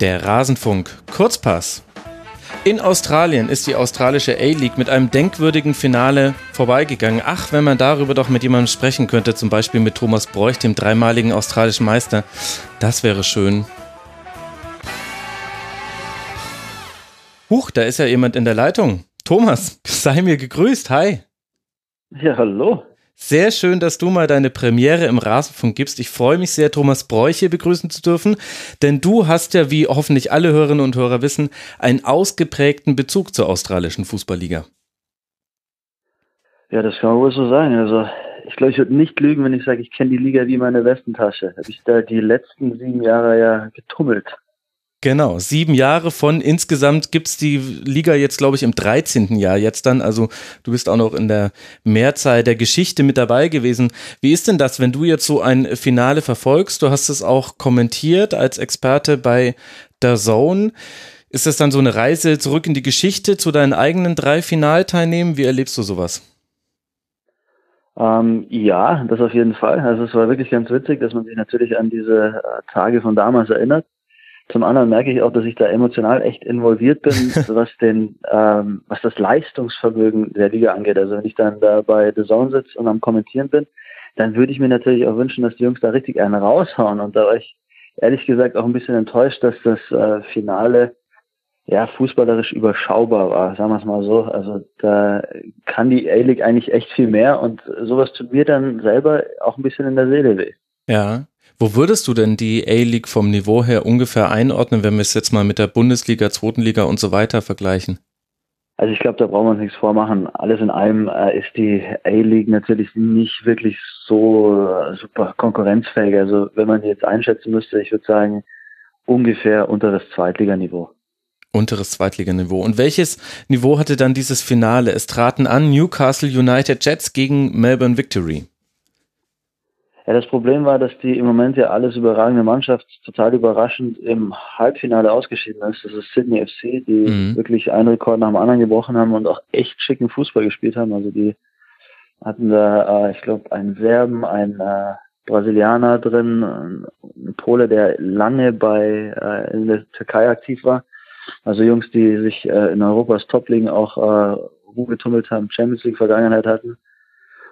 Der Rasenfunk Kurzpass. In Australien ist die australische A-League mit einem denkwürdigen Finale vorbeigegangen. Ach, wenn man darüber doch mit jemandem sprechen könnte, zum Beispiel mit Thomas Bräuch, dem dreimaligen australischen Meister. Das wäre schön. Huch, da ist ja jemand in der Leitung. Thomas, sei mir gegrüßt. Hi. Ja, hallo. Sehr schön, dass du mal deine Premiere im Rasenfunk gibst. Ich freue mich sehr, Thomas Bräuche begrüßen zu dürfen, denn du hast ja, wie hoffentlich alle Hörerinnen und Hörer wissen, einen ausgeprägten Bezug zur australischen Fußballliga. Ja, das kann wohl so sagen. Also ich glaube, ich würde nicht lügen, wenn ich sage, ich kenne die Liga wie meine Westentasche. Habe ich da die letzten sieben Jahre ja getummelt. Genau, sieben Jahre von insgesamt gibt's die Liga jetzt, glaube ich, im 13. Jahr jetzt dann. Also du bist auch noch in der Mehrzahl der Geschichte mit dabei gewesen. Wie ist denn das, wenn du jetzt so ein Finale verfolgst? Du hast es auch kommentiert als Experte bei der Zone. Ist das dann so eine Reise zurück in die Geschichte zu deinen eigenen drei Finalteilnehmen? Wie erlebst du sowas? Ähm, ja, das auf jeden Fall. Also es war wirklich ganz witzig, dass man sich natürlich an diese äh, Tage von damals erinnert. Zum anderen merke ich auch, dass ich da emotional echt involviert bin, was den, ähm, was das Leistungsvermögen der Liga angeht. Also wenn ich dann da bei The Zone sitze und am Kommentieren bin, dann würde ich mir natürlich auch wünschen, dass die Jungs da richtig einen raushauen. Und da war ich ehrlich gesagt auch ein bisschen enttäuscht, dass das äh, Finale ja fußballerisch überschaubar war, sagen wir es mal so. Also da kann die A-League eigentlich echt viel mehr und sowas tut mir dann selber auch ein bisschen in der Seele weh. Ja, wo würdest du denn die A-League vom Niveau her ungefähr einordnen, wenn wir es jetzt mal mit der Bundesliga, zweiten Liga und so weiter vergleichen? Also ich glaube, da brauchen wir uns nichts vormachen. Alles in allem äh, ist die A-League natürlich nicht wirklich so äh, super konkurrenzfähig. Also wenn man die jetzt einschätzen müsste, ich würde sagen, ungefähr unteres Zweitliganiveau. Unteres Zweitliganiveau. Und welches Niveau hatte dann dieses Finale? Es traten an Newcastle United Jets gegen Melbourne Victory. Ja, das Problem war, dass die im Moment ja alles überragende Mannschaft total überraschend im Halbfinale ausgeschieden ist. Das ist Sydney FC, die mhm. wirklich einen Rekord nach dem anderen gebrochen haben und auch echt schicken Fußball gespielt haben. Also die hatten da, äh, ich glaube, einen Serben, einen äh, Brasilianer drin, ein Pole, der lange bei äh, in der Türkei aktiv war. Also Jungs, die sich äh, in Europas Top-Ligen auch äh, rumgetummelt haben, Champions League Vergangenheit hatten.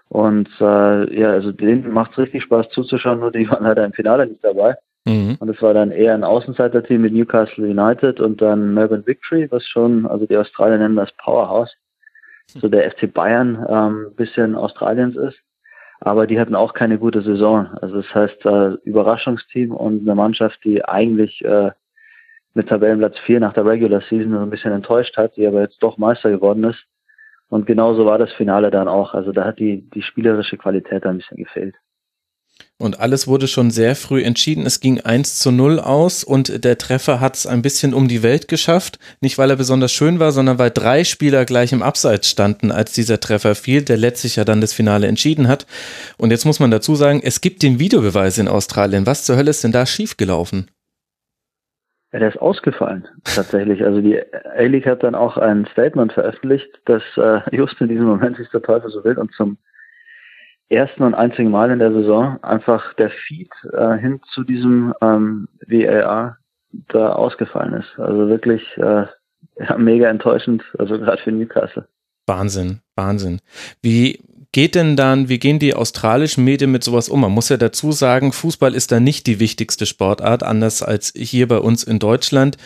Und äh, ja, also denen macht es richtig Spaß zuzuschauen, nur die waren leider im Finale nicht dabei. Mhm. Und es war dann eher ein Außenseiter-Team mit Newcastle United und dann Melbourne Victory, was schon, also die Australier nennen das Powerhouse, so der FC Bayern ähm, bisschen Australiens ist. Aber die hatten auch keine gute Saison. Also das heißt, äh, Überraschungsteam und eine Mannschaft, die eigentlich äh, mit Tabellenplatz 4 nach der Regular Season so ein bisschen enttäuscht hat, die aber jetzt doch Meister geworden ist. Und genauso war das Finale dann auch. Also da hat die, die spielerische Qualität ein bisschen gefehlt. Und alles wurde schon sehr früh entschieden. Es ging 1 zu 0 aus und der Treffer hat es ein bisschen um die Welt geschafft. Nicht, weil er besonders schön war, sondern weil drei Spieler gleich im Abseits standen, als dieser Treffer fiel, der letztlich ja dann das Finale entschieden hat. Und jetzt muss man dazu sagen, es gibt den Videobeweis in Australien. Was zur Hölle ist denn da schiefgelaufen? Ja, der ist ausgefallen, tatsächlich. Also die A-League hat dann auch ein Statement veröffentlicht, dass äh, just in diesem Moment sich der Teufel so will und zum ersten und einzigen Mal in der Saison einfach der Feed äh, hin zu diesem ähm, VAR da ausgefallen ist. Also wirklich äh, ja, mega enttäuschend, also gerade für Newcastle. Wahnsinn, Wahnsinn. Wie geht denn dann, wie gehen die australischen Medien mit sowas um? Man muss ja dazu sagen, Fußball ist da nicht die wichtigste Sportart, anders als hier bei uns in Deutschland.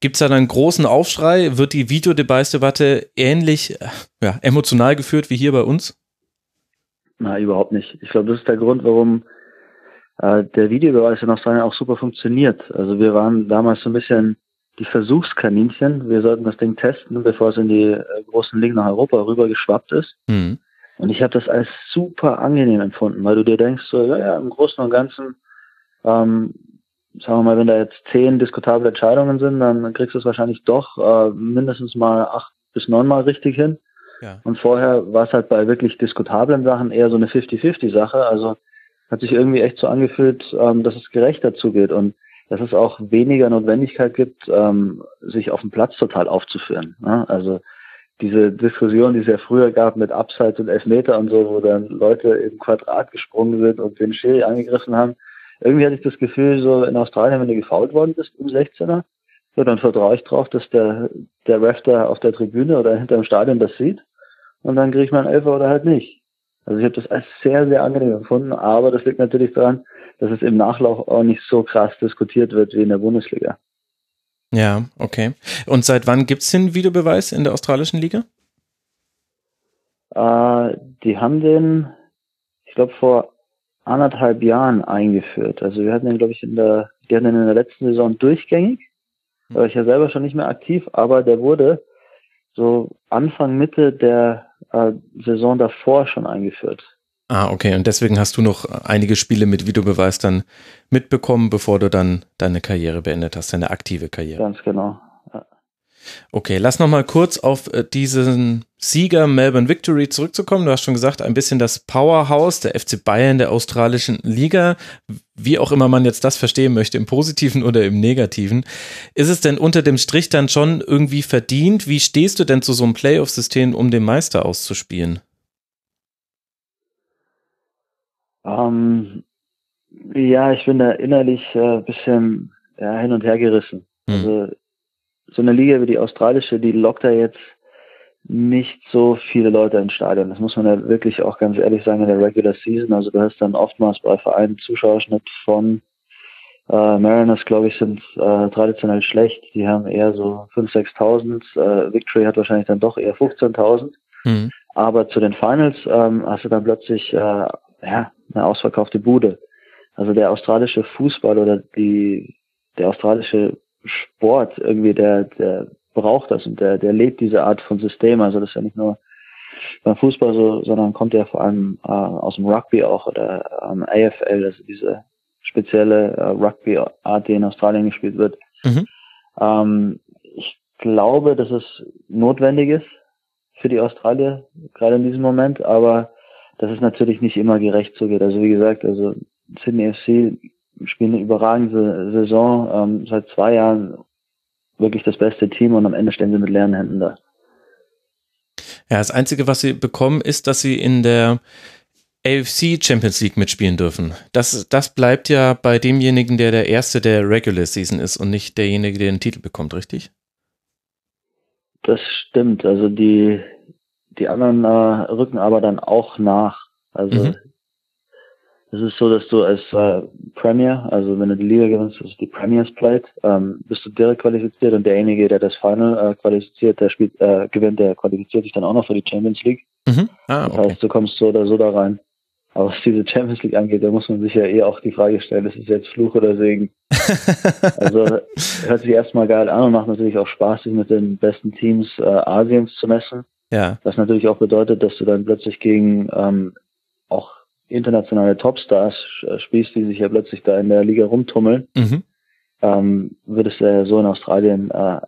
Gibt es da dann einen großen Aufschrei? Wird die Videodevice-Debatte ähnlich ja, emotional geführt wie hier bei uns? Na, überhaupt nicht. Ich glaube, das ist der Grund, warum äh, der Videobeweis in Australien auch super funktioniert. Also wir waren damals so ein bisschen die Versuchskaninchen. Wir sollten das Ding testen, bevor es in die äh, großen Ligen nach Europa rübergeschwappt ist. Mhm. Und ich habe das als super angenehm empfunden, weil du dir denkst, so, ja, ja, im Großen und Ganzen, ähm, sagen wir mal, wenn da jetzt zehn diskutable Entscheidungen sind, dann kriegst du es wahrscheinlich doch äh, mindestens mal acht bis neunmal richtig hin. Ja. Und vorher war es halt bei wirklich diskutablen Sachen eher so eine 50-50-Sache. Also hat sich irgendwie echt so angefühlt, ähm, dass es gerechter zugeht und dass es auch weniger Notwendigkeit gibt, ähm, sich auf dem Platz total aufzuführen. Ne? Also diese Diskussion, die es ja früher gab mit Abseits und Elfmeter und so, wo dann Leute im Quadrat gesprungen sind und den Schiri angegriffen haben. Irgendwie hatte ich das Gefühl, so in Australien, wenn du gefault worden bist im 16er, Ja, dann vertraue ich drauf, dass der, der Ref da auf der Tribüne oder hinter dem Stadion das sieht und dann kriege ich meinen Elfer oder halt nicht. Also ich habe das als sehr, sehr angenehm empfunden, aber das liegt natürlich daran, dass es im Nachlauf auch nicht so krass diskutiert wird wie in der Bundesliga. Ja, okay. Und seit wann gibt es den Videobeweis in der australischen Liga? Äh, die haben den, ich glaube, vor anderthalb Jahren eingeführt. Also wir hatten den, glaube ich, in der, die hatten den in der letzten Saison durchgängig. Da war ich ja selber schon nicht mehr aktiv, aber der wurde so Anfang, Mitte der äh, Saison davor schon eingeführt. Ah, okay. Und deswegen hast du noch einige Spiele mit Videobeweis dann mitbekommen, bevor du dann deine Karriere beendet hast, deine aktive Karriere. Ganz genau. Okay, lass noch mal kurz auf äh, diesen Sieger Melbourne Victory zurückzukommen. Du hast schon gesagt, ein bisschen das Powerhouse der FC Bayern der australischen Liga, wie auch immer man jetzt das verstehen möchte, im positiven oder im negativen. Ist es denn unter dem Strich dann schon irgendwie verdient? Wie stehst du denn zu so einem Playoff-System, um den Meister auszuspielen? Um, ähm, ja, ich bin da innerlich ein äh, bisschen ja, hin und her gerissen. Hm. Also so eine Liga wie die australische, die lockt da jetzt nicht so viele Leute ins Stadion. Das muss man ja wirklich auch ganz ehrlich sagen in der Regular Season. Also du hast dann oftmals bei Vereinen Zuschauerschnitt von äh, Mariners, glaube ich, sind äh, traditionell schlecht. Die haben eher so 5.000, 6.000. Äh, Victory hat wahrscheinlich dann doch eher 15.000. Mhm. Aber zu den Finals ähm, hast du dann plötzlich äh, ja, eine ausverkaufte Bude. Also der australische Fußball oder die der australische Sport irgendwie, der, der braucht das und der, der lebt diese Art von System. Also das ist ja nicht nur beim Fußball so, sondern kommt ja vor allem äh, aus dem Rugby auch oder ähm, AFL, also diese spezielle äh, Rugby-Art, die in Australien gespielt wird. Mhm. Ähm, ich glaube, dass es notwendig ist für die Australier, gerade in diesem Moment, aber dass es natürlich nicht immer gerecht zugeht. Also wie gesagt, also Sydney FC spielen eine überragende Saison, ähm, seit zwei Jahren wirklich das beste Team und am Ende stehen sie mit leeren Händen da. Ja, das Einzige, was sie bekommen, ist, dass sie in der AFC Champions League mitspielen dürfen. Das, das bleibt ja bei demjenigen, der der Erste der Regular Season ist und nicht derjenige, der den Titel bekommt, richtig? Das stimmt. Also die, die anderen äh, rücken aber dann auch nach. Also mhm. Es ist so, dass du als äh, Premier, also wenn du die Liga gewinnst, ist die Premiers Plate, ähm, bist du direkt qualifiziert und derjenige, der das Final äh, qualifiziert, der spielt, äh, gewinnt, der qualifiziert sich dann auch noch für die Champions League. Mhm. Ah, okay. Das heißt, du kommst so oder so da rein. Aber was diese Champions League angeht, da muss man sich ja eh auch die Frage stellen, ist es jetzt Fluch oder Segen? also hört sich erstmal geil an und macht natürlich auch Spaß, sich mit den besten Teams äh, Asiens zu messen. Ja. Was natürlich auch bedeutet, dass du dann plötzlich gegen ähm, auch internationale Topstars äh, spielst, die sich ja plötzlich da in der Liga rumtummeln, mhm. ähm, würdest du ja so in Australien äh,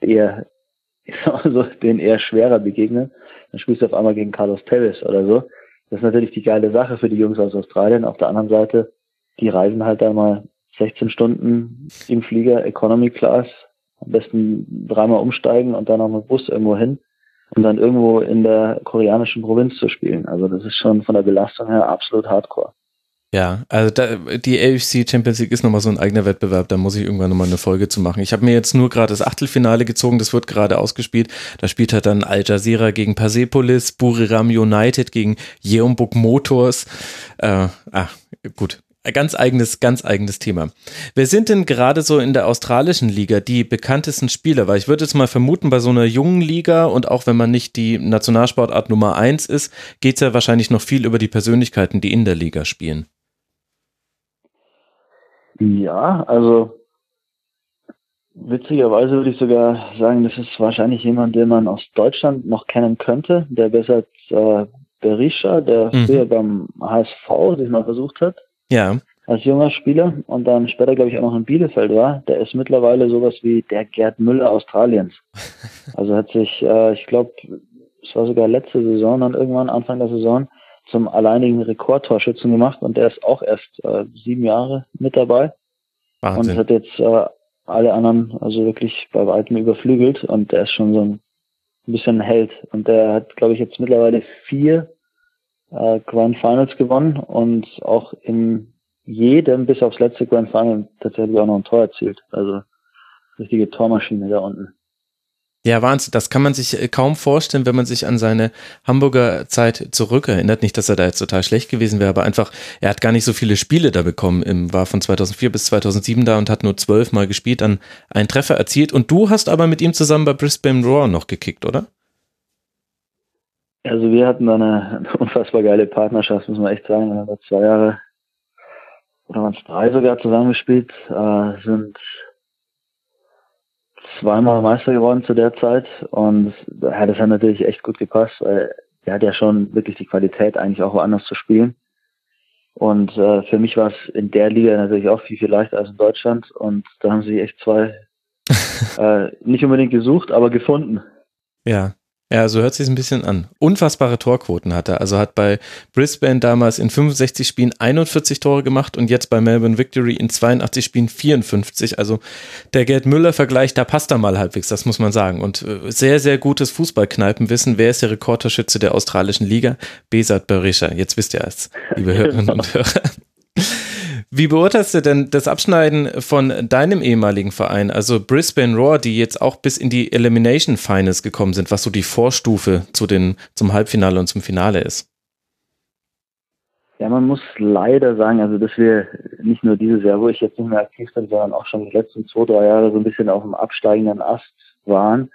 eher also den eher schwerer begegnen. Dann spielst du auf einmal gegen Carlos Tevez oder so. Das ist natürlich die geile Sache für die Jungs aus Australien. Auf der anderen Seite, die reisen halt einmal 16 Stunden im Flieger Economy Class, am besten dreimal umsteigen und dann noch mit Bus irgendwo hin und dann irgendwo in der koreanischen Provinz zu spielen. Also das ist schon von der Belastung her absolut hardcore. Ja, also da, die AFC Champions League ist nochmal so ein eigener Wettbewerb, da muss ich irgendwann nochmal eine Folge zu machen. Ich habe mir jetzt nur gerade das Achtelfinale gezogen, das wird gerade ausgespielt. Da spielt halt dann Al Jazeera gegen Persepolis, Buriram United gegen Yeonbuk Motors. Äh, ah, gut, ganz eigenes, ganz eigenes Thema. Wer sind denn gerade so in der australischen Liga die bekanntesten Spieler? Weil ich würde jetzt mal vermuten, bei so einer jungen Liga und auch wenn man nicht die Nationalsportart Nummer eins ist, geht es ja wahrscheinlich noch viel über die Persönlichkeiten, die in der Liga spielen. Ja, also witzigerweise würde ich sogar sagen, das ist wahrscheinlich jemand, den man aus Deutschland noch kennen könnte, der besser als äh, Berisha, der mhm. früher beim HSV sich mal versucht hat. Ja. Als junger Spieler und dann später, glaube ich, auch noch in Bielefeld war. Der ist mittlerweile sowas wie der Gerd Müller Australiens. Also hat sich, äh, ich glaube, es war sogar letzte Saison, dann irgendwann Anfang der Saison, zum alleinigen Rekordtorschützen gemacht und der ist auch erst äh, sieben Jahre mit dabei. Wahnsinn. Und hat jetzt äh, alle anderen also wirklich bei weitem überflügelt und der ist schon so ein bisschen ein Held. Und der hat, glaube ich, jetzt mittlerweile vier äh, Grand Finals gewonnen und auch in jedem bis aufs letzte Grand Final tatsächlich auch noch ein Tor erzielt. Also richtige Tormaschine da unten. Ja, Wahnsinn. Das kann man sich äh, kaum vorstellen, wenn man sich an seine Hamburger Zeit zurückerinnert. Nicht, dass er da jetzt total schlecht gewesen wäre, aber einfach, er hat gar nicht so viele Spiele da bekommen. War von 2004 bis 2007 da und hat nur zwölf Mal gespielt, dann einen Treffer erzielt. Und du hast aber mit ihm zusammen bei Brisbane Roar noch gekickt, oder? Also wir hatten eine, eine unfassbar geile Partnerschaft, muss man echt sagen. Wir haben zwei Jahre oder waren es drei sogar zusammengespielt, äh, sind zweimal Meister geworden zu der Zeit und ja, das hat natürlich echt gut gepasst, weil er hat ja schon wirklich die Qualität, eigentlich auch woanders zu spielen. Und äh, für mich war es in der Liga natürlich auch viel, viel leichter als in Deutschland und da haben sie echt zwei äh, nicht unbedingt gesucht, aber gefunden. Ja, ja, so hört sich ein bisschen an. Unfassbare Torquoten hat er. Also hat bei Brisbane damals in 65 Spielen 41 Tore gemacht und jetzt bei Melbourne Victory in 82 Spielen 54. Also der Gerd Müller-Vergleich, da passt er mal halbwegs, das muss man sagen. Und äh, sehr, sehr gutes Fußballkneipenwissen. Wer ist der Rekordtorschütze der australischen Liga? Besat Berisha. Jetzt wisst ihr es, liebe Hörerinnen und Hörer. Wie beurteilst du denn das Abschneiden von deinem ehemaligen Verein, also Brisbane Roar, die jetzt auch bis in die Elimination Finals gekommen sind, was so die Vorstufe zu den, zum Halbfinale und zum Finale ist? Ja, man muss leider sagen, also dass wir nicht nur dieses Jahr, wo ich jetzt nicht mehr aktiv bin, sondern auch schon die letzten zwei, drei Jahre so ein bisschen auf dem absteigenden Ast waren.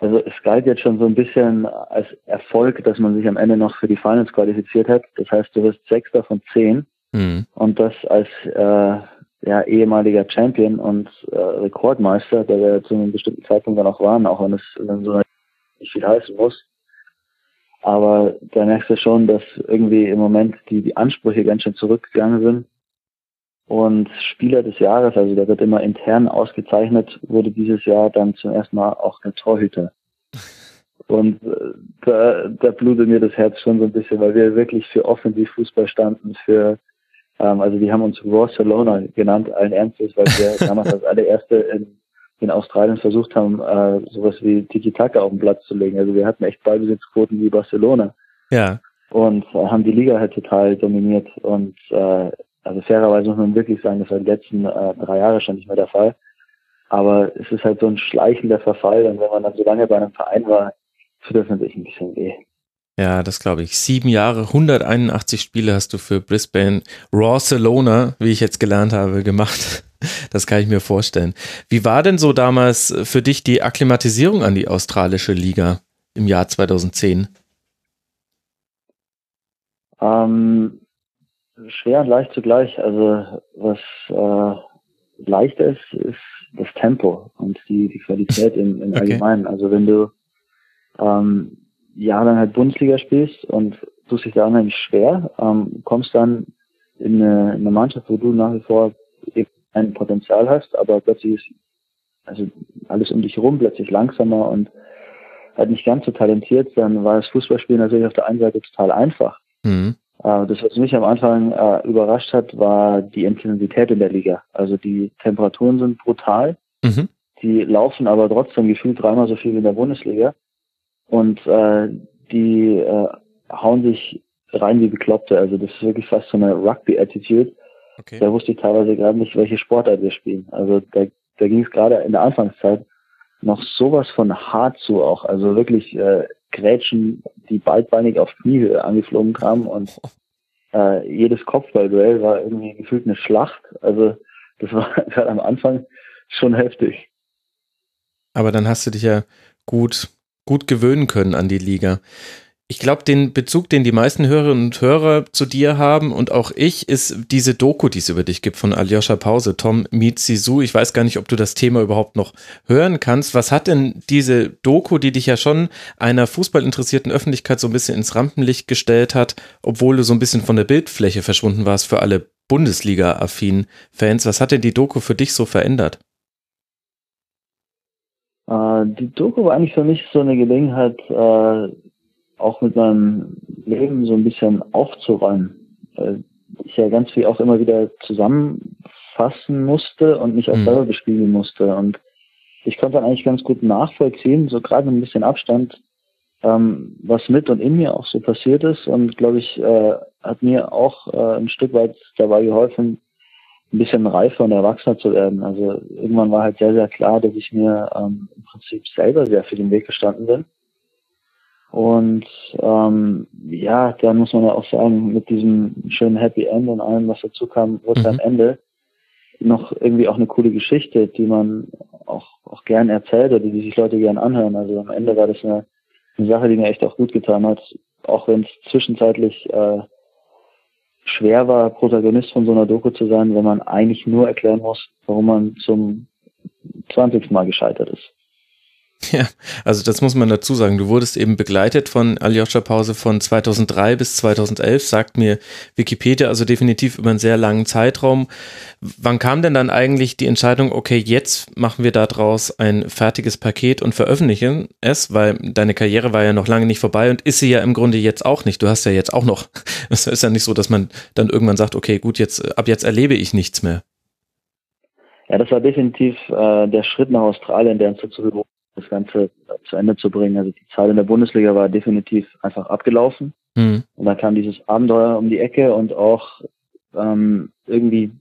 Also es galt jetzt schon so ein bisschen als Erfolg, dass man sich am Ende noch für die Finals qualifiziert hat. Das heißt, du wirst Sechster von zehn. Mhm. Und das als äh, ja, ehemaliger Champion und äh, Rekordmeister, der wir zu einem bestimmten Zeitpunkt dann auch waren, auch wenn es wenn so nicht viel heißen muss. Aber da merkst du schon, dass irgendwie im Moment die, die Ansprüche ganz schön zurückgegangen sind. Und Spieler des Jahres, also der wird immer intern ausgezeichnet, wurde dieses Jahr dann zum ersten Mal auch der Torhüter. Und äh, da, da blutet mir das Herz schon so ein bisschen, weil wir wirklich für Offensivfußball standen, für also die haben uns Barcelona genannt, allen Ernstes, weil wir damals als allererste in, in Australien versucht haben, äh, sowas wie Tiki-Taka auf den Platz zu legen. Also wir hatten echt Ballbesitzquoten wie Barcelona. Ja. Und äh, haben die Liga halt total dominiert. Und äh, also fairerweise muss man wirklich sagen, das war die letzten äh, drei Jahre schon nicht mehr der Fall. Aber es ist halt so ein schleichender Verfall und wenn man dann so lange bei einem Verein war, tut das natürlich ein bisschen weh. Ja, das glaube ich. Sieben Jahre, 181 Spiele hast du für Brisbane Barcelona, wie ich jetzt gelernt habe, gemacht. Das kann ich mir vorstellen. Wie war denn so damals für dich die Akklimatisierung an die australische Liga im Jahr 2010? Ähm, schwer und leicht zugleich. Also was äh, leichter ist, ist das Tempo und die, die Qualität im, im okay. Allgemeinen. Also wenn du ähm, jahrelang halt Bundesliga spielst und tust dich da unheimlich schwer, ähm, kommst dann in eine, in eine Mannschaft, wo du nach wie vor ein Potenzial hast, aber plötzlich ist also alles um dich herum plötzlich langsamer und halt nicht ganz so talentiert, dann war das Fußballspielen natürlich auf der einen Seite total einfach. Mhm. Äh, das, was mich am Anfang äh, überrascht hat, war die Intensität in der Liga. Also die Temperaturen sind brutal. Mhm. Die laufen aber trotzdem gefühlt dreimal so viel wie in der Bundesliga. Und äh, die äh, hauen sich rein wie Bekloppte. Also das ist wirklich fast so eine Rugby-Attitude. Okay. Da wusste ich teilweise gerade nicht, welche Sportart wir spielen. Also da, da ging es gerade in der Anfangszeit noch sowas von hart zu auch. Also wirklich äh, Grätschen, die beidbeinig auf Kniehöhe angeflogen kamen und äh, jedes Kopfballduell war irgendwie gefühlt eine Schlacht. Also das war gerade am Anfang schon heftig. Aber dann hast du dich ja gut gut gewöhnen können an die Liga. Ich glaube, den Bezug, den die meisten Hörerinnen und Hörer zu dir haben und auch ich, ist diese Doku, die es über dich gibt von Aljoscha Pause, Tom Meets Sisu. Ich weiß gar nicht, ob du das Thema überhaupt noch hören kannst. Was hat denn diese Doku, die dich ja schon einer fußballinteressierten Öffentlichkeit so ein bisschen ins Rampenlicht gestellt hat, obwohl du so ein bisschen von der Bildfläche verschwunden warst für alle Bundesliga-affinen Fans, was hat denn die Doku für dich so verändert? Äh, die Doku war eigentlich für mich so eine Gelegenheit, äh, auch mit meinem Leben so ein bisschen aufzuräumen. Weil ich ja ganz viel auch immer wieder zusammenfassen musste und mich auch mhm. selber bespielen musste. Und ich konnte dann eigentlich ganz gut nachvollziehen, so gerade mit ein bisschen Abstand, ähm, was mit und in mir auch so passiert ist. Und glaube ich, äh, hat mir auch äh, ein Stück weit dabei geholfen, ein bisschen reifer und erwachsener zu werden. Also irgendwann war halt sehr, sehr klar, dass ich mir ähm, im Prinzip selber sehr für den Weg gestanden bin. Und ähm, ja, dann muss man ja auch sagen, mit diesem schönen Happy End und allem, was dazu kam, wurde mhm. am Ende noch irgendwie auch eine coole Geschichte, die man auch, auch gern erzählt oder die sich Leute gern anhören. Also am Ende war das eine, eine Sache, die mir echt auch gut getan hat, auch wenn es zwischenzeitlich äh, schwer war, Protagonist von so einer Doku zu sein, wenn man eigentlich nur erklären muss, warum man zum 20. Mal gescheitert ist. Ja, also das muss man dazu sagen. Du wurdest eben begleitet von Aljoscha Pause von 2003 bis 2011, sagt mir Wikipedia, also definitiv über einen sehr langen Zeitraum. Wann kam denn dann eigentlich die Entscheidung, okay, jetzt machen wir daraus ein fertiges Paket und veröffentlichen es, weil deine Karriere war ja noch lange nicht vorbei und ist sie ja im Grunde jetzt auch nicht. Du hast ja jetzt auch noch, es ist ja nicht so, dass man dann irgendwann sagt, okay, gut, jetzt, ab jetzt erlebe ich nichts mehr. Ja, das war definitiv äh, der Schritt nach Australien, der uns dazu das Ganze zu Ende zu bringen. Also die Zeit in der Bundesliga war definitiv einfach abgelaufen. Mhm. Und dann kam dieses Abenteuer um die Ecke und auch ähm, irgendwie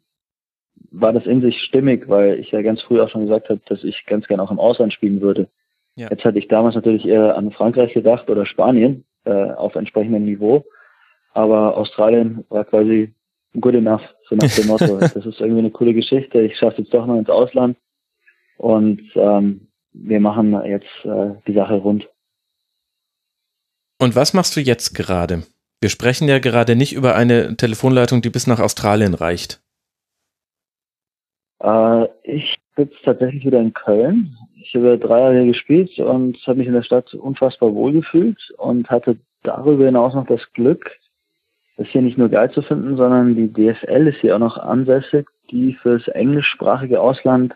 war das in sich stimmig, weil ich ja ganz früh auch schon gesagt habe, dass ich ganz gerne auch im Ausland spielen würde. Ja. Jetzt hatte ich damals natürlich eher an Frankreich gedacht oder Spanien äh, auf entsprechendem Niveau. Aber Australien war quasi good enough, so nach dem Motto. das ist irgendwie eine coole Geschichte. Ich schaffe jetzt doch noch ins Ausland. Und ähm, wir machen jetzt äh, die Sache rund. Und was machst du jetzt gerade? Wir sprechen ja gerade nicht über eine Telefonleitung, die bis nach Australien reicht. Äh, ich sitze tatsächlich wieder in Köln. Ich habe drei Jahre gespielt und habe mich in der Stadt unfassbar wohl gefühlt und hatte darüber hinaus noch das Glück, es hier nicht nur geil zu finden, sondern die DFL ist hier auch noch ansässig, die fürs englischsprachige Ausland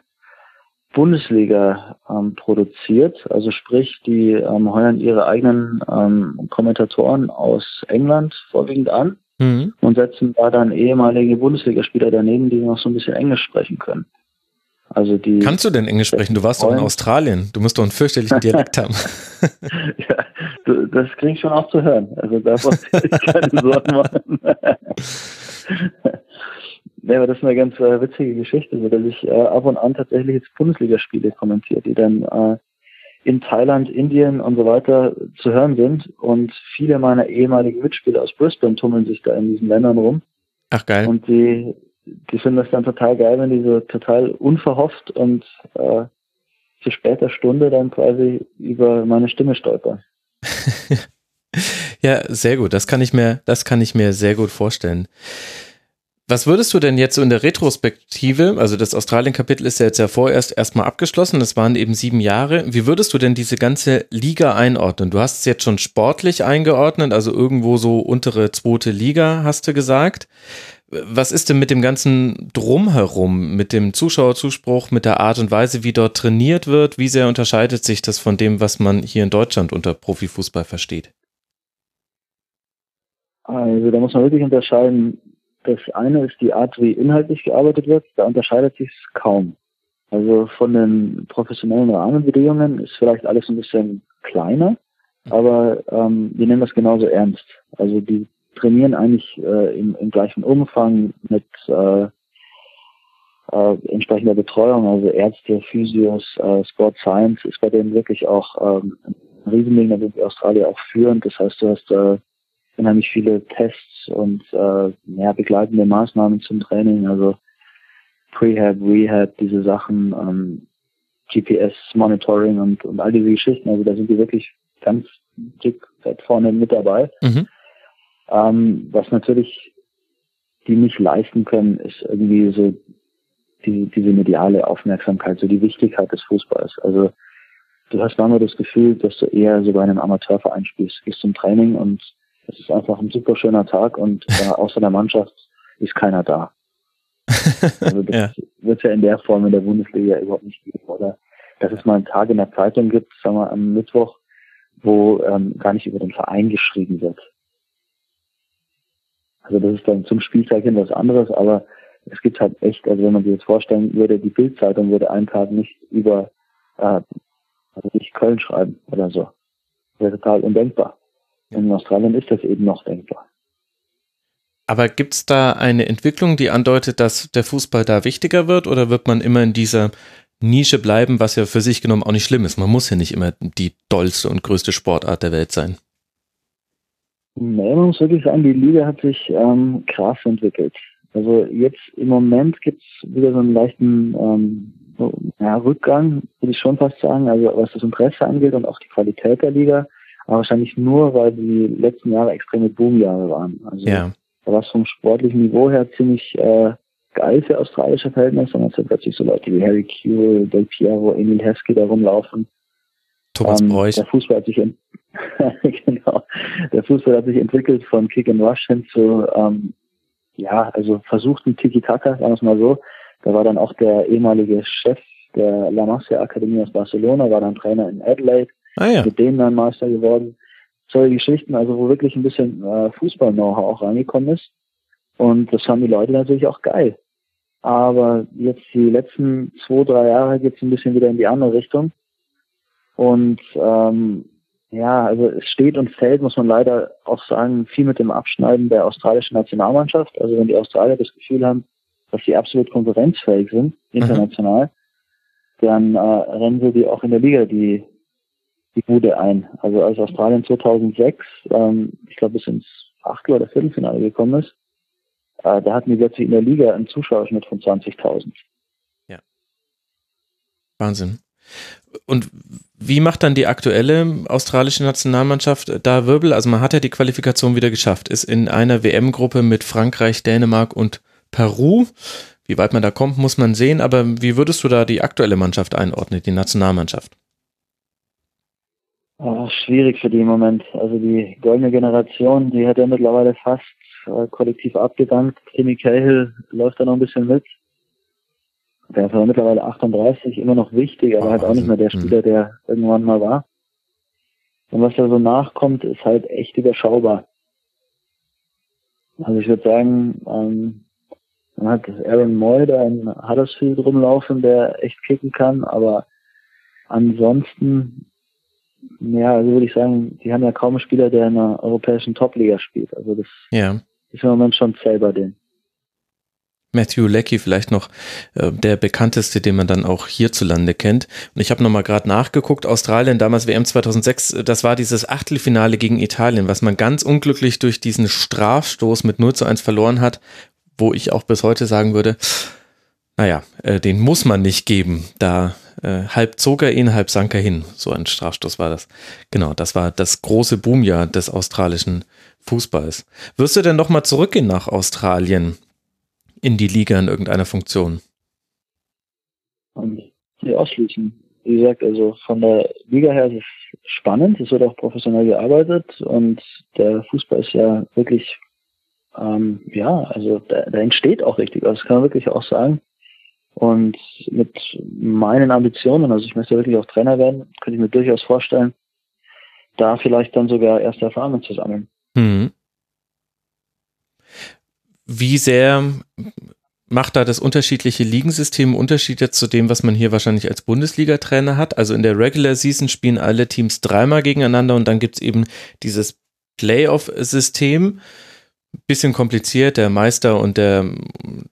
Bundesliga ähm, produziert. Also sprich, die ähm, heuern ihre eigenen ähm, Kommentatoren aus England vorwiegend an mhm. und setzen da dann ehemalige Bundesligaspieler daneben, die noch so ein bisschen Englisch sprechen können. Also die Kannst du denn Englisch sprechen? Du warst doch in Australien. Du musst doch einen fürchterlichen Dialekt haben. ja, das kriege ich schon auch zu hören. Also da muss ich keine Sorgen machen. Ja, aber das ist eine ganz äh, witzige Geschichte, so dass ich äh, ab und an tatsächlich jetzt Bundesligaspiele kommentiere, die dann äh, in Thailand, Indien und so weiter zu hören sind. Und viele meiner ehemaligen Mitspieler aus Brisbane tummeln sich da in diesen Ländern rum. Ach geil. Und die, die finden das dann total geil, wenn die so total unverhofft und äh, zu später Stunde dann quasi über meine Stimme stolpern. ja, sehr gut. Das kann ich mir, das kann ich mir sehr gut vorstellen. Was würdest du denn jetzt so in der Retrospektive, also das Australien-Kapitel ist ja jetzt ja vorerst erstmal abgeschlossen, das waren eben sieben Jahre. Wie würdest du denn diese ganze Liga einordnen? Du hast es jetzt schon sportlich eingeordnet, also irgendwo so untere zweite Liga, hast du gesagt. Was ist denn mit dem ganzen Drumherum, mit dem Zuschauerzuspruch, mit der Art und Weise, wie dort trainiert wird? Wie sehr unterscheidet sich das von dem, was man hier in Deutschland unter Profifußball versteht? Also da muss man wirklich unterscheiden, das eine ist die Art, wie inhaltlich gearbeitet wird. Da unterscheidet sich kaum. Also von den professionellen Rahmenbedingungen ist vielleicht alles ein bisschen kleiner, aber ähm, wir nehmen das genauso ernst. Also die trainieren eigentlich äh, im, im gleichen Umfang mit äh, äh, entsprechender Betreuung, also Ärzte, Physios, äh, Sport Science ist bei denen wirklich auch ähm, ein Riesending, da sind wir Australier auch führend. Das heißt, du hast äh, unheimlich viele Tests und äh, ja, begleitende Maßnahmen zum Training, also Prehab, Rehab, diese Sachen, ähm, GPS-Monitoring und, und all diese Geschichten. Also da sind die wirklich ganz dick weit vorne mit dabei. Mhm. Ähm, was natürlich die nicht leisten können, ist irgendwie so die, diese mediale Aufmerksamkeit, so die Wichtigkeit des Fußballs. Also du hast manchmal das Gefühl, dass du eher so bei einem Amateurverein spielst, gehst zum Training und es ist einfach ein super schöner Tag und äh, außer der Mannschaft ist keiner da. Also das ja. wird ja in der Form in der Bundesliga überhaupt nicht geben. Oder dass es mal einen Tag in der Zeitung gibt, sagen wir am Mittwoch, wo ähm, gar nicht über den Verein geschrieben wird. Also das ist dann zum Spieltag hin was anderes, aber es gibt halt echt, also wenn man sich das vorstellen würde, die Bildzeitung würde einen Tag nicht über äh, also nicht Köln schreiben oder so. Das wäre total undenkbar. In Australien ist das eben noch denkbar. Aber gibt es da eine Entwicklung, die andeutet, dass der Fußball da wichtiger wird oder wird man immer in dieser Nische bleiben, was ja für sich genommen auch nicht schlimm ist? Man muss ja nicht immer die dollste und größte Sportart der Welt sein. Nee, man muss wirklich sagen, die Liga hat sich ähm, krass entwickelt. Also jetzt im Moment gibt es wieder so einen leichten ähm, ja, Rückgang, würde ich schon fast sagen, also was das Interesse angeht und auch die Qualität der Liga, aber wahrscheinlich nur, weil die letzten Jahre extreme Boomjahre waren. Also ja. da war es vom sportlichen Niveau her ziemlich äh, geil für australische Verhältnisse und jetzt sind plötzlich so Leute wie Harry Kuehl, Del Piero, Emil Heskey da rumlaufen. Thomas ähm, Bräuch. Der Fußball hat sich genau, der Fußball hat sich entwickelt von Kick and Rush hin zu ähm, ja, also versuchten Tiki-Taka, sagen wir es mal so. Da war dann auch der ehemalige Chef der La Masia Akademie aus Barcelona, war dann Trainer in Adelaide, ah, ja. mit denen dann Meister geworden. Solche Geschichten, also wo wirklich ein bisschen äh, Fußball-Know-how auch reingekommen ist. Und das fanden die Leute natürlich auch geil. Aber jetzt die letzten zwei, drei Jahre geht es ein bisschen wieder in die andere Richtung. Und ähm, ja, also es steht und fällt, muss man leider auch sagen, viel mit dem Abschneiden der australischen Nationalmannschaft. Also wenn die Australier das Gefühl haben, dass sie absolut konkurrenzfähig sind, international, mhm. dann äh, rennen sie die auch in der Liga die, die Bude ein. Also als Australien 2006, ähm, ich glaube bis ins Achtel- oder Viertelfinale gekommen ist, äh, da hatten die plötzlich in der Liga einen Zuschauerschnitt von 20.000. Ja. Wahnsinn. Und wie macht dann die aktuelle australische Nationalmannschaft da Wirbel? Also man hat ja die Qualifikation wieder geschafft, ist in einer WM-Gruppe mit Frankreich, Dänemark und Peru. Wie weit man da kommt, muss man sehen. Aber wie würdest du da die aktuelle Mannschaft einordnen, die Nationalmannschaft? Oh, schwierig für die im Moment. Also die goldene Generation, die hat ja mittlerweile fast äh, kollektiv abgedankt. Timmy Cahill läuft da noch ein bisschen mit. Der ist aber mittlerweile 38, immer noch wichtig, aber oh, halt auch nicht mehr der hm. Spieler, der irgendwann mal war. Und was da so nachkommt, ist halt echt überschaubar. Also ich würde sagen, ähm, man hat Aaron Moy da in Huddersfield rumlaufen, der echt kicken kann, aber ansonsten, ja, also würde ich sagen, die haben ja kaum einen Spieler, der in einer europäischen Top-Liga spielt. Also das ja. ist im Moment schon zäh bei denen. Matthew Leckie vielleicht noch äh, der bekannteste, den man dann auch hierzulande kennt. Und ich habe nochmal gerade nachgeguckt, Australien, damals WM 2006, äh, das war dieses Achtelfinale gegen Italien, was man ganz unglücklich durch diesen Strafstoß mit 0 zu 1 verloren hat, wo ich auch bis heute sagen würde, naja, äh, den muss man nicht geben. Da äh, halb zog er ihn, halb sank er hin. So ein Strafstoß war das. Genau, das war das große Boomjahr des australischen Fußballs. Wirst du denn nochmal zurückgehen nach Australien? in die Liga in irgendeiner Funktion? nicht ausschließen. Wie gesagt, also von der Liga her ist es spannend, es wird auch professionell gearbeitet und der Fußball ist ja wirklich, ähm, ja, also da, da entsteht auch richtig, also das kann man wirklich auch sagen. Und mit meinen Ambitionen, also ich möchte wirklich auch Trainer werden, könnte ich mir durchaus vorstellen, da vielleicht dann sogar erste Erfahrungen zu sammeln. Mhm. Wie sehr macht da das unterschiedliche Ligensystem Unterschied jetzt zu dem, was man hier wahrscheinlich als Bundesliga-Trainer hat? Also in der Regular Season spielen alle Teams dreimal gegeneinander und dann gibt es eben dieses Playoff-System bisschen kompliziert. Der Meister und der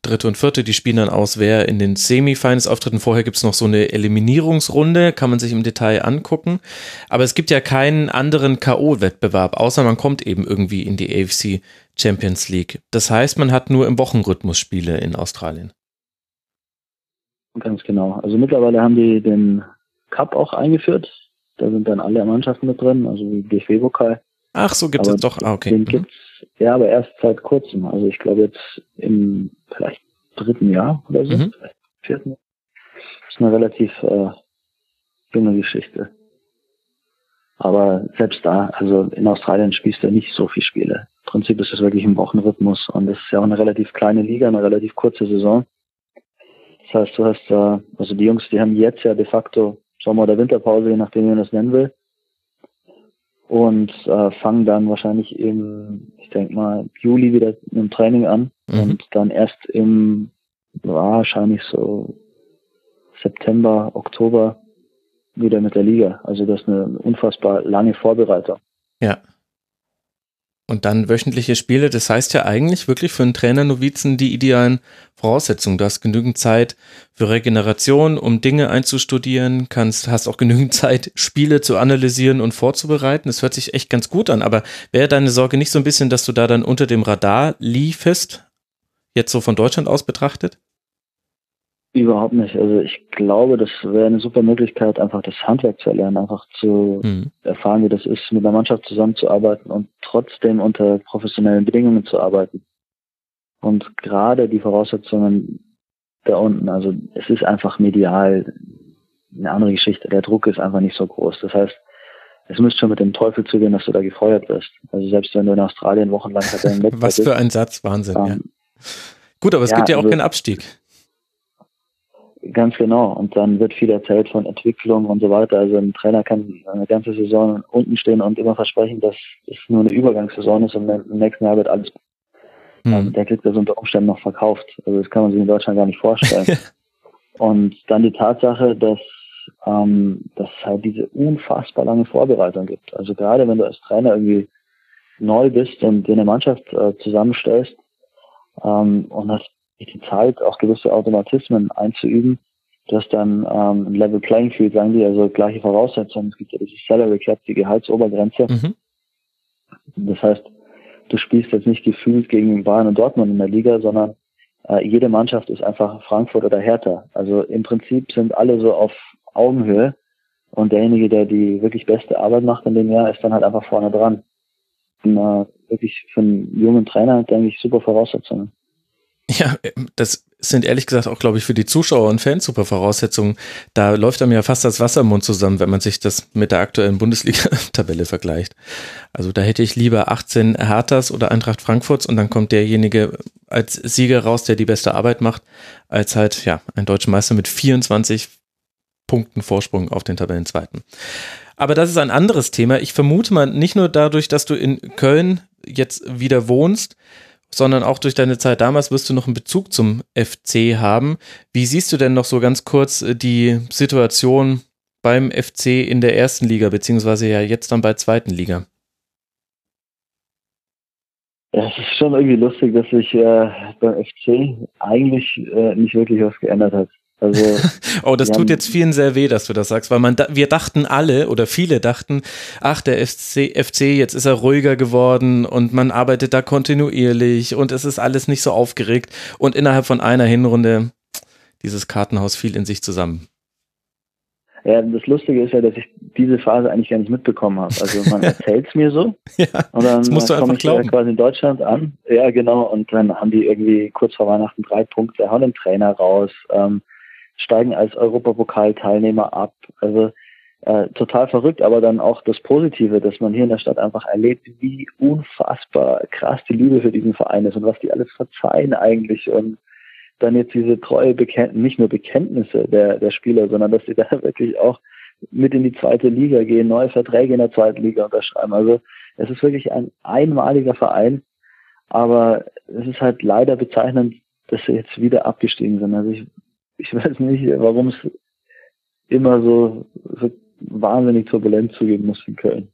dritte und vierte, die spielen dann aus, wer in den Semifinals auftreten. Vorher gibt es noch so eine Eliminierungsrunde, kann man sich im Detail angucken. Aber es gibt ja keinen anderen K.O.-Wettbewerb, außer man kommt eben irgendwie in die AFC Champions League. Das heißt, man hat nur im Wochenrhythmus Spiele in Australien. Ganz genau. Also mittlerweile haben die den Cup auch eingeführt. Da sind dann alle Mannschaften mit drin, also wie DFB-Pokal. Ach, so gibt es doch. Ah, okay. Den mhm. gibt's ja, aber erst seit kurzem. Also ich glaube jetzt im vielleicht dritten Jahr oder so, mhm. vielleicht vierten. Das ist eine relativ äh, junge Geschichte. Aber selbst da, also in Australien spielst du nicht so viele Spiele. Im Prinzip ist es wirklich ein Wochenrhythmus und es ist ja auch eine relativ kleine Liga, eine relativ kurze Saison. Das heißt, du hast da, also die Jungs, die haben jetzt ja de facto Sommer- oder Winterpause, je nachdem, wie man das nennen will und äh, fangen dann wahrscheinlich im, ich denke mal, Juli wieder mit dem Training an mhm. und dann erst im wahrscheinlich so September, Oktober wieder mit der Liga. Also das ist eine unfassbar lange Vorbereitung. Ja. Und dann wöchentliche Spiele, das heißt ja eigentlich wirklich für einen Trainer-Novizen die idealen Voraussetzungen. Du hast genügend Zeit für Regeneration, um Dinge einzustudieren, kannst, hast auch genügend Zeit, Spiele zu analysieren und vorzubereiten. Das hört sich echt ganz gut an, aber wäre deine Sorge nicht so ein bisschen, dass du da dann unter dem Radar liefest? Jetzt so von Deutschland aus betrachtet? Überhaupt nicht. Also ich glaube, das wäre eine super Möglichkeit, einfach das Handwerk zu erlernen, einfach zu mhm. erfahren, wie das ist, mit einer Mannschaft zusammenzuarbeiten und trotzdem unter professionellen Bedingungen zu arbeiten. Und gerade die Voraussetzungen da unten, also es ist einfach medial eine andere Geschichte. Der Druck ist einfach nicht so groß. Das heißt, es müsste schon mit dem Teufel zugehen, dass du da gefeuert wirst. Also selbst wenn du in Australien wochenlang Was für ein Satz, Wahnsinn, ähm, ja. Gut, aber es ja, gibt ja auch also, keinen Abstieg. Ganz genau. Und dann wird viel erzählt von Entwicklung und so weiter. Also ein Trainer kann eine ganze Saison unten stehen und immer versprechen, dass es nur eine Übergangssaison ist und im nächsten Jahr wird alles. Mhm. Also der kriegt das unter Umständen noch verkauft. Also das kann man sich in Deutschland gar nicht vorstellen. und dann die Tatsache, dass ähm, dass es halt diese unfassbar lange Vorbereitung gibt. Also gerade wenn du als Trainer irgendwie neu bist und dir eine Mannschaft äh, zusammenstellst ähm, und hast die Zeit, auch gewisse Automatismen einzuüben, dass dann ähm, ein Level Playing Field, sagen die, also gleiche Voraussetzungen. Es gibt ja diese Salary Cap, die Gehaltsobergrenze. Mhm. Das heißt, du spielst jetzt nicht gefühlt gegen Bayern und Dortmund in der Liga, sondern äh, jede Mannschaft ist einfach Frankfurt oder Hertha. Also im Prinzip sind alle so auf Augenhöhe und derjenige, der die wirklich beste Arbeit macht in dem Jahr, ist dann halt einfach vorne dran. Und, äh, wirklich für einen jungen Trainer, denke ich, super Voraussetzungen. Ja, das sind ehrlich gesagt auch, glaube ich, für die Zuschauer und Fans super Voraussetzungen. Da läuft einem ja fast das Wasser im Mund zusammen, wenn man sich das mit der aktuellen Bundesliga-Tabelle vergleicht. Also da hätte ich lieber 18 Herthas oder Eintracht Frankfurts und dann kommt derjenige als Sieger raus, der die beste Arbeit macht, als halt, ja, ein deutscher Meister mit 24 Punkten Vorsprung auf den Tabellenzweiten. Aber das ist ein anderes Thema. Ich vermute mal, nicht nur dadurch, dass du in Köln jetzt wieder wohnst, sondern auch durch deine Zeit damals wirst du noch einen Bezug zum FC haben. Wie siehst du denn noch so ganz kurz äh, die Situation beim FC in der ersten Liga, beziehungsweise ja jetzt dann bei zweiten Liga? Ja, es ist schon irgendwie lustig, dass sich äh, beim FC eigentlich äh, nicht wirklich was geändert hat. Also, oh, das tut jetzt vielen sehr weh, dass du das sagst, weil man da, wir dachten alle oder viele dachten, ach, der FC, FC, jetzt ist er ruhiger geworden und man arbeitet da kontinuierlich und es ist alles nicht so aufgeregt und innerhalb von einer Hinrunde dieses Kartenhaus fiel in sich zusammen. Ja, das Lustige ist ja, dass ich diese Phase eigentlich gar nicht mitbekommen habe. Also man erzählt es mir so. ja, und dann komme ich glauben. quasi in Deutschland an. Ja, genau. Und dann haben die irgendwie kurz vor Weihnachten drei Punkte, hauen den Trainer raus. Ähm, steigen als Europapokalteilnehmer ab. Also äh, total verrückt, aber dann auch das Positive, dass man hier in der Stadt einfach erlebt, wie unfassbar krass die Liebe für diesen Verein ist und was die alles verzeihen eigentlich und dann jetzt diese treue Bekenntnisse, nicht nur Bekenntnisse der, der Spieler, sondern dass sie da wirklich auch mit in die zweite Liga gehen, neue Verträge in der zweiten Liga unterschreiben. Also es ist wirklich ein einmaliger Verein, aber es ist halt leider bezeichnend, dass sie jetzt wieder abgestiegen sind. Also ich ich weiß nicht, warum es immer so, so wahnsinnig turbulent zugehen muss in Köln.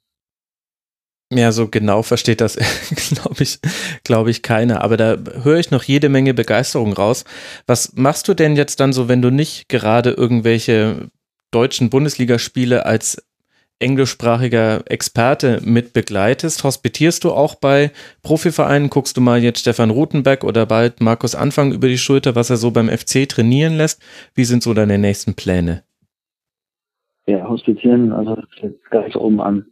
Ja, so genau versteht das, glaube ich, glaube ich, keiner. Aber da höre ich noch jede Menge Begeisterung raus. Was machst du denn jetzt dann so, wenn du nicht gerade irgendwelche deutschen Bundesligaspiele als englischsprachiger Experte mit begleitest. Hospitierst du auch bei Profivereinen? Guckst du mal jetzt Stefan Rutenbeck oder bald Markus Anfang über die Schulter, was er so beim FC trainieren lässt? Wie sind so deine nächsten Pläne? Ja, hospitieren, also ganz oben an.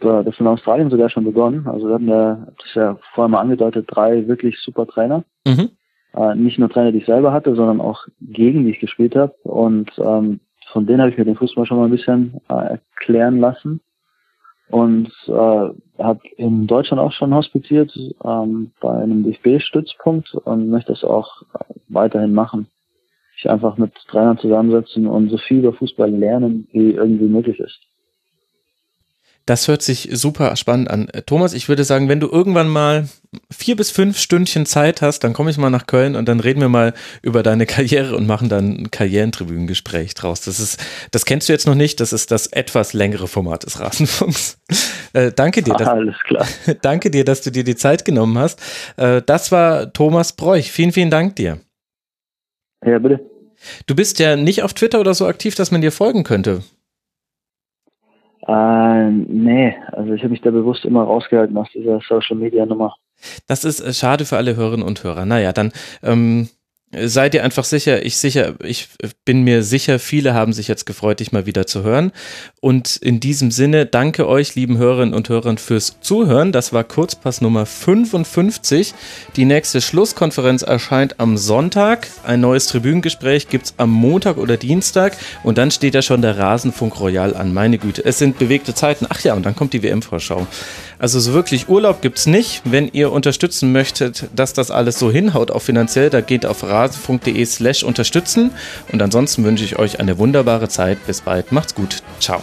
Das ist in Australien sogar schon begonnen. Also wir hatten ja, das ist ja vorher mal angedeutet, drei wirklich super Trainer. Mhm. Äh, nicht nur Trainer, die ich selber hatte, sondern auch gegen die ich gespielt habe. Und ähm, von denen habe ich mir den Fußball schon mal ein bisschen äh, erklären lassen und äh, habe in Deutschland auch schon hospitiert ähm, bei einem DFB-Stützpunkt und möchte das auch weiterhin machen. Ich einfach mit Trainern zusammensetzen und so viel über Fußball lernen, wie irgendwie möglich ist. Das hört sich super spannend an. Thomas, ich würde sagen, wenn du irgendwann mal vier bis fünf Stündchen Zeit hast, dann komme ich mal nach Köln und dann reden wir mal über deine Karriere und machen dann ein Karrierentribünengespräch draus. Das ist, das kennst du jetzt noch nicht, das ist das etwas längere Format des Rasenfunks. Äh, danke dir. Dass, alles klar. danke dir, dass du dir die Zeit genommen hast. Äh, das war Thomas Bräuch. Vielen, vielen Dank dir. Ja, bitte. Du bist ja nicht auf Twitter oder so aktiv, dass man dir folgen könnte. Äh, nee, also ich habe mich da bewusst immer rausgehalten aus dieser Social Media Nummer. Das ist äh, schade für alle Hörerinnen und Hörer. Naja, dann ähm, seid ihr einfach sicher, ich sicher, ich bin mir sicher, viele haben sich jetzt gefreut, dich mal wieder zu hören. Und in diesem Sinne, danke euch, lieben Hörerinnen und Hörern, fürs Zuhören. Das war Kurzpass Nummer 55. Die nächste Schlusskonferenz erscheint am Sonntag. Ein neues Tribünengespräch gibt's am Montag oder Dienstag. Und dann steht ja schon der Rasenfunk Royal an. Meine Güte, es sind bewegte Zeiten. Ach ja, und dann kommt die WM-Vorschau. Also so wirklich Urlaub gibt's nicht. Wenn ihr unterstützen möchtet, dass das alles so hinhaut, auch finanziell, da geht auf rasenfunk.de slash unterstützen. Und ansonsten wünsche ich euch eine wunderbare Zeit. Bis bald. Macht's gut. Ciao.